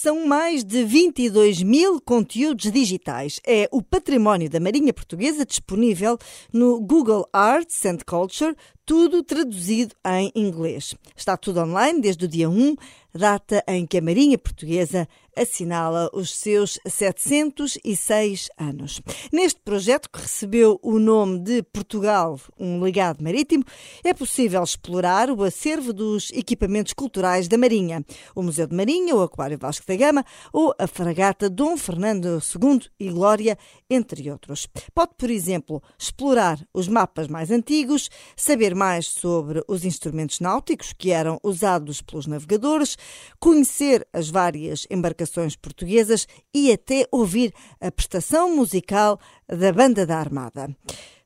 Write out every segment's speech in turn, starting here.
São mais de 22 mil conteúdos digitais. É o património da Marinha Portuguesa disponível no Google Arts and Culture, tudo traduzido em inglês. Está tudo online desde o dia 1, data em que a Marinha Portuguesa assinala os seus 706 anos. Neste projeto, que recebeu o nome de Portugal, um legado marítimo, é possível explorar o acervo dos equipamentos culturais da Marinha, o Museu de Marinha, o Aquário Vasco da Gama ou a Fragata Dom Fernando II e Glória, entre outros. Pode, por exemplo, explorar os mapas mais antigos, saber mais sobre os instrumentos náuticos que eram usados pelos navegadores, conhecer as várias embarcações portuguesas e até ouvir a prestação musical da Banda da Armada.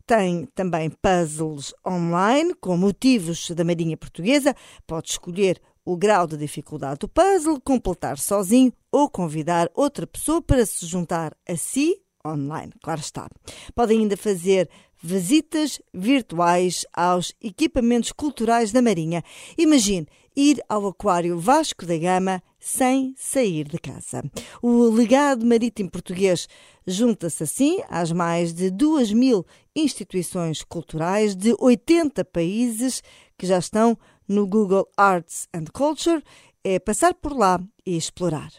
Tem também puzzles online com motivos da Marinha Portuguesa. Pode escolher o grau de dificuldade do puzzle, completar sozinho ou convidar outra pessoa para se juntar a si online, claro está. Podem ainda fazer visitas virtuais aos equipamentos culturais da Marinha. Imagine ir ao Aquário Vasco da Gama sem sair de casa. O legado marítimo português junta-se assim às mais de 2 mil instituições culturais de 80 países que já estão no Google Arts and Culture. É passar por lá e explorar.